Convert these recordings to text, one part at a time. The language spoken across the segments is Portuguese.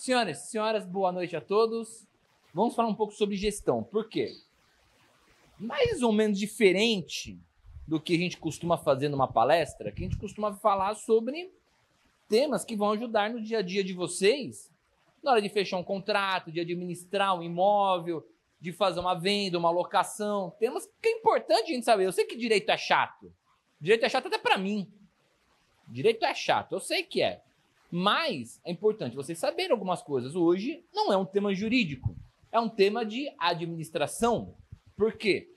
Senhoras e senhoras, boa noite a todos. Vamos falar um pouco sobre gestão. Por quê? Mais ou menos diferente do que a gente costuma fazer numa palestra, que a gente costuma falar sobre temas que vão ajudar no dia a dia de vocês, na hora de fechar um contrato, de administrar um imóvel, de fazer uma venda, uma locação, temas que é importante a gente saber. Eu sei que direito é chato. Direito é chato até para mim. Direito é chato, eu sei que é. Mas é importante vocês saberem algumas coisas. Hoje não é um tema jurídico, é um tema de administração. Por quê?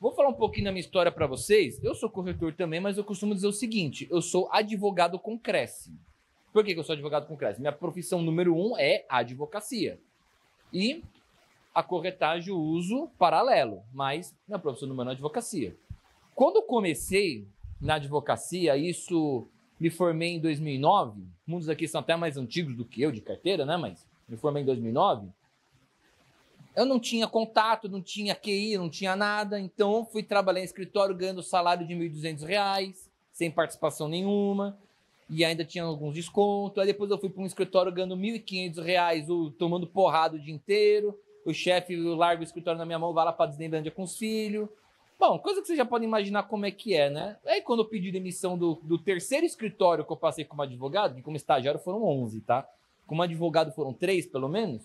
Vou falar um pouquinho da minha história para vocês. Eu sou corretor também, mas eu costumo dizer o seguinte: eu sou advogado com Cresce. Por que, eu sou advogado com Cresce? Minha profissão número um é advocacia. E a corretagem eu uso paralelo, mas minha profissão número um é advocacia. Quando eu comecei na advocacia, isso me formei em 2009. Muitos aqui são até mais antigos do que eu de carteira, né? Mas me formei em 2009. Eu não tinha contato, não tinha QI, não tinha nada. Então fui trabalhar em escritório ganhando salário de R$ 1.200, sem participação nenhuma. E ainda tinha alguns descontos. Aí depois eu fui para um escritório ganhando R$ 1.500, tomando porrada o dia inteiro. O chefe larga o escritório na minha mão, vai lá para Disneylândia com os filhos. Bom, coisa que você já pode imaginar como é que é, né? Aí quando eu pedi demissão do, do terceiro escritório que eu passei como advogado, que como estagiário foram 11, tá? Como advogado foram três, pelo menos.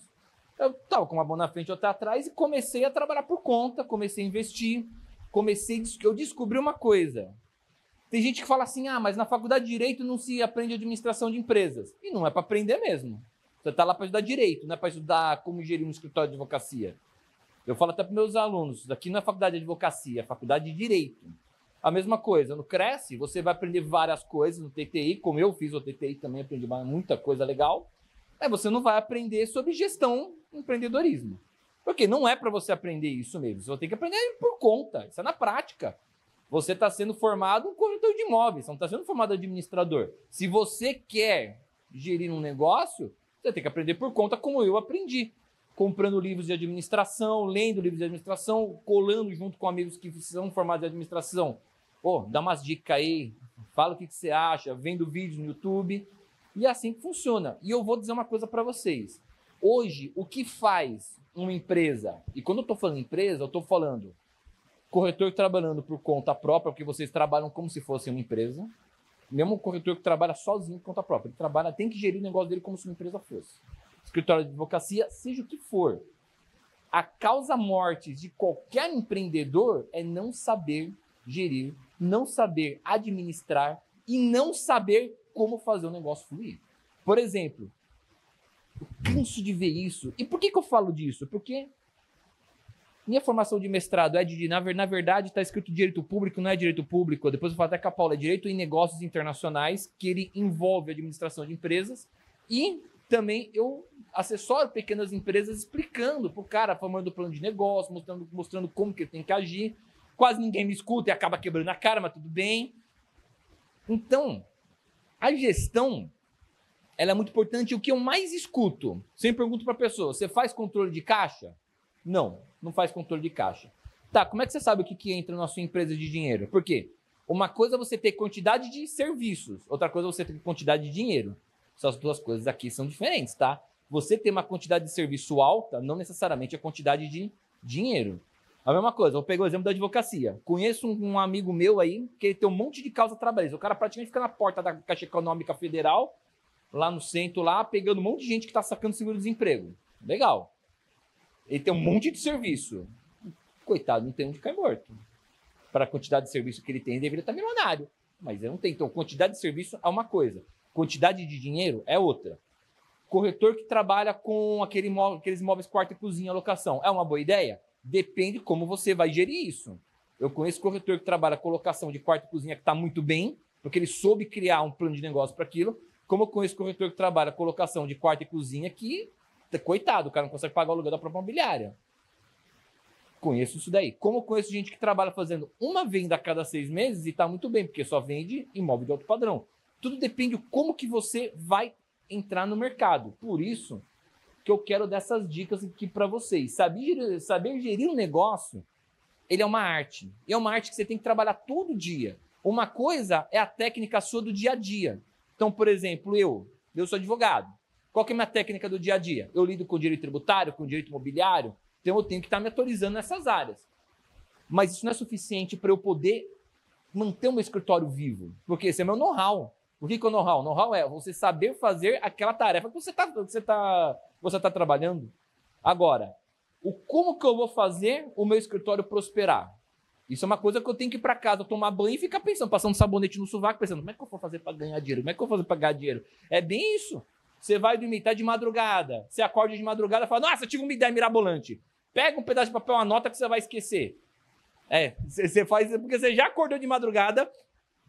Eu tava com uma mão na frente e outra atrás e comecei a trabalhar por conta, comecei a investir, comecei, eu descobri uma coisa. Tem gente que fala assim, ah, mas na faculdade de Direito não se aprende administração de empresas. E não é para aprender mesmo. Você tá lá para estudar Direito, não é para estudar como gerir um escritório de advocacia. Eu falo até para meus alunos, aqui é faculdade de advocacia, faculdade de direito. A mesma coisa, no Cresce, você vai aprender várias coisas no TTI, como eu fiz o TTI também, aprendi muita coisa legal. Mas você não vai aprender sobre gestão empreendedorismo. Porque não é para você aprender isso mesmo. Você ter que aprender por conta. Isso é na prática. Você está sendo formado um corretor de imóveis, não está sendo formado administrador. Se você quer gerir um negócio, você tem que aprender por conta, como eu aprendi comprando livros de administração, lendo livros de administração, colando junto com amigos que são formados em administração. Pô, dá umas dicas aí, fala o que, que você acha, vendo vídeos no YouTube. E é assim que funciona. E eu vou dizer uma coisa para vocês. Hoje, o que faz uma empresa, e quando eu estou falando empresa, eu estou falando corretor trabalhando por conta própria, porque vocês trabalham como se fosse uma empresa. Mesmo corretor que trabalha sozinho por conta própria, ele trabalha, tem que gerir o negócio dele como se uma empresa fosse escritório de advocacia, seja o que for. A causa morte de qualquer empreendedor é não saber gerir, não saber administrar e não saber como fazer o negócio fluir. Por exemplo, eu canso de ver isso. E por que, que eu falo disso? Porque minha formação de mestrado é de, na, verdade, está escrito direito público, não é direito público. Depois eu falo até com a Paula, é direito em negócios internacionais, que ele envolve a administração de empresas. E também eu assessoro pequenas empresas explicando para o cara, formando plano de negócio, mostrando, mostrando como que ele tem que agir. Quase ninguém me escuta e acaba quebrando a cara, mas tudo bem. Então, a gestão ela é muito importante. O que eu mais escuto, sempre pergunto para a pessoa: você faz controle de caixa? Não, não faz controle de caixa. Tá, como é que você sabe o que, que entra na sua empresa de dinheiro? Por quê? Uma coisa é você ter quantidade de serviços, outra coisa é você ter quantidade de dinheiro. Essas duas coisas aqui são diferentes, tá? Você ter uma quantidade de serviço alta, não necessariamente a quantidade de dinheiro. A mesma coisa, vou pegar o exemplo da advocacia. Conheço um, um amigo meu aí que tem um monte de causa trabalhista. O cara praticamente fica na porta da Caixa Econômica Federal, lá no centro, lá, pegando um monte de gente que está sacando seguro-desemprego. Legal. Ele tem um monte de serviço. Coitado, não tem onde cair morto. Para a quantidade de serviço que ele tem, ele deveria estar milionário. Mas ele não tem. Então, quantidade de serviço é uma coisa. Quantidade de dinheiro é outra. Corretor que trabalha com aquele imóvel, aqueles imóveis quarto e cozinha locação. É uma boa ideia? Depende como você vai gerir isso. Eu conheço corretor que trabalha com locação de quarto e cozinha que está muito bem, porque ele soube criar um plano de negócio para aquilo. Como eu conheço corretor que trabalha com locação de quarto e cozinha que, coitado, o cara não consegue pagar o aluguel da própria imobiliária. Conheço isso daí. Como eu conheço gente que trabalha fazendo uma venda a cada seis meses e está muito bem, porque só vende imóvel de alto padrão. Tudo depende de como que você vai entrar no mercado. Por isso que eu quero dessas dicas aqui para vocês. Saber, saber gerir um negócio, ele é uma arte. E é uma arte que você tem que trabalhar todo dia. Uma coisa é a técnica sua do dia a dia. Então, por exemplo, eu, eu sou advogado. Qual que é a minha técnica do dia a dia? Eu lido com direito tributário, com direito imobiliário, então eu tenho que estar me atualizando nessas áreas. Mas isso não é suficiente para eu poder manter o meu escritório vivo, porque esse é meu know-how. O que é o know-how? Know-how é você saber fazer aquela tarefa que você está você tá, você tá trabalhando. Agora, o como que eu vou fazer o meu escritório prosperar? Isso é uma coisa que eu tenho que ir para casa tomar banho e ficar pensando, passando sabonete no sovaco, pensando, como é que eu vou fazer para ganhar dinheiro? Como é que eu vou fazer para ganhar dinheiro? É bem isso. Você vai dormir, tá de madrugada. Você acorda de madrugada e fala, nossa, tive uma ideia mirabolante. Pega um pedaço de papel, anota que você vai esquecer. É, você faz porque você já acordou de madrugada,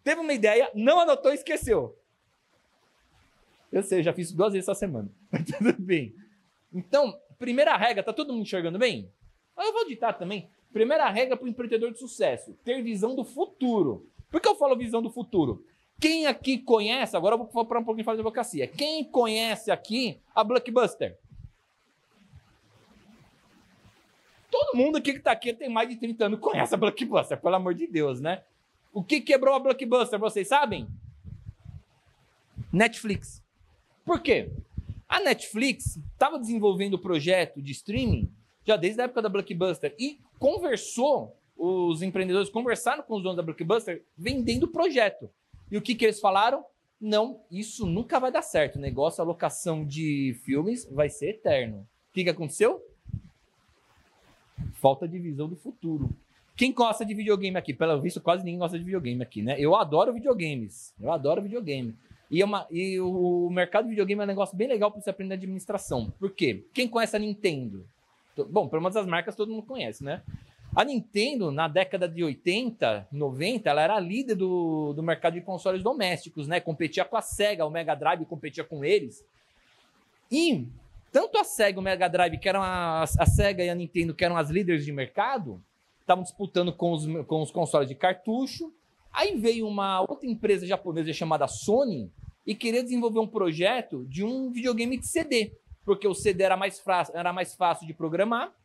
teve uma ideia, não anotou e esqueceu. Eu sei, eu já fiz duas vezes essa semana. Mas tudo bem. Então, primeira regra, tá todo mundo enxergando bem? Eu vou ditar também. Primeira regra para o empreendedor de sucesso: ter visão do futuro. Por que eu falo visão do futuro? Quem aqui conhece, agora eu vou falar um pouquinho de advocacia. Quem conhece aqui a Blockbuster? Todo mundo aqui que está aqui tem mais de 30 anos conhece a Blockbuster, pelo amor de Deus, né? O que quebrou a Blockbuster, vocês sabem? Netflix. Por quê? A Netflix estava desenvolvendo o projeto de streaming já desde a época da Blockbuster e conversou, os empreendedores conversaram com os donos da Blockbuster vendendo o projeto. E o que, que eles falaram? Não, isso nunca vai dar certo. O negócio, a locação de filmes vai ser eterno. O que, que aconteceu? Falta de visão do futuro. Quem gosta de videogame aqui? Pelo visto, quase ninguém gosta de videogame aqui, né? Eu adoro videogames. Eu adoro videogame. E, é uma, e o mercado de videogame é um negócio bem legal para você aprender administração. Por quê? Quem conhece a Nintendo? Bom, pelo menos as marcas todo mundo conhece, né? A Nintendo, na década de 80, 90, ela era líder do, do mercado de consoles domésticos, né? Competia com a Sega, o Mega Drive competia com eles. E tanto a Sega e o Mega Drive, que eram a, a Sega e a Nintendo, que eram as líderes de mercado, estavam disputando com os, com os consoles de cartucho. Aí veio uma outra empresa japonesa chamada Sony e queria desenvolver um projeto de um videogame de CD, porque o CD era mais, era mais fácil de programar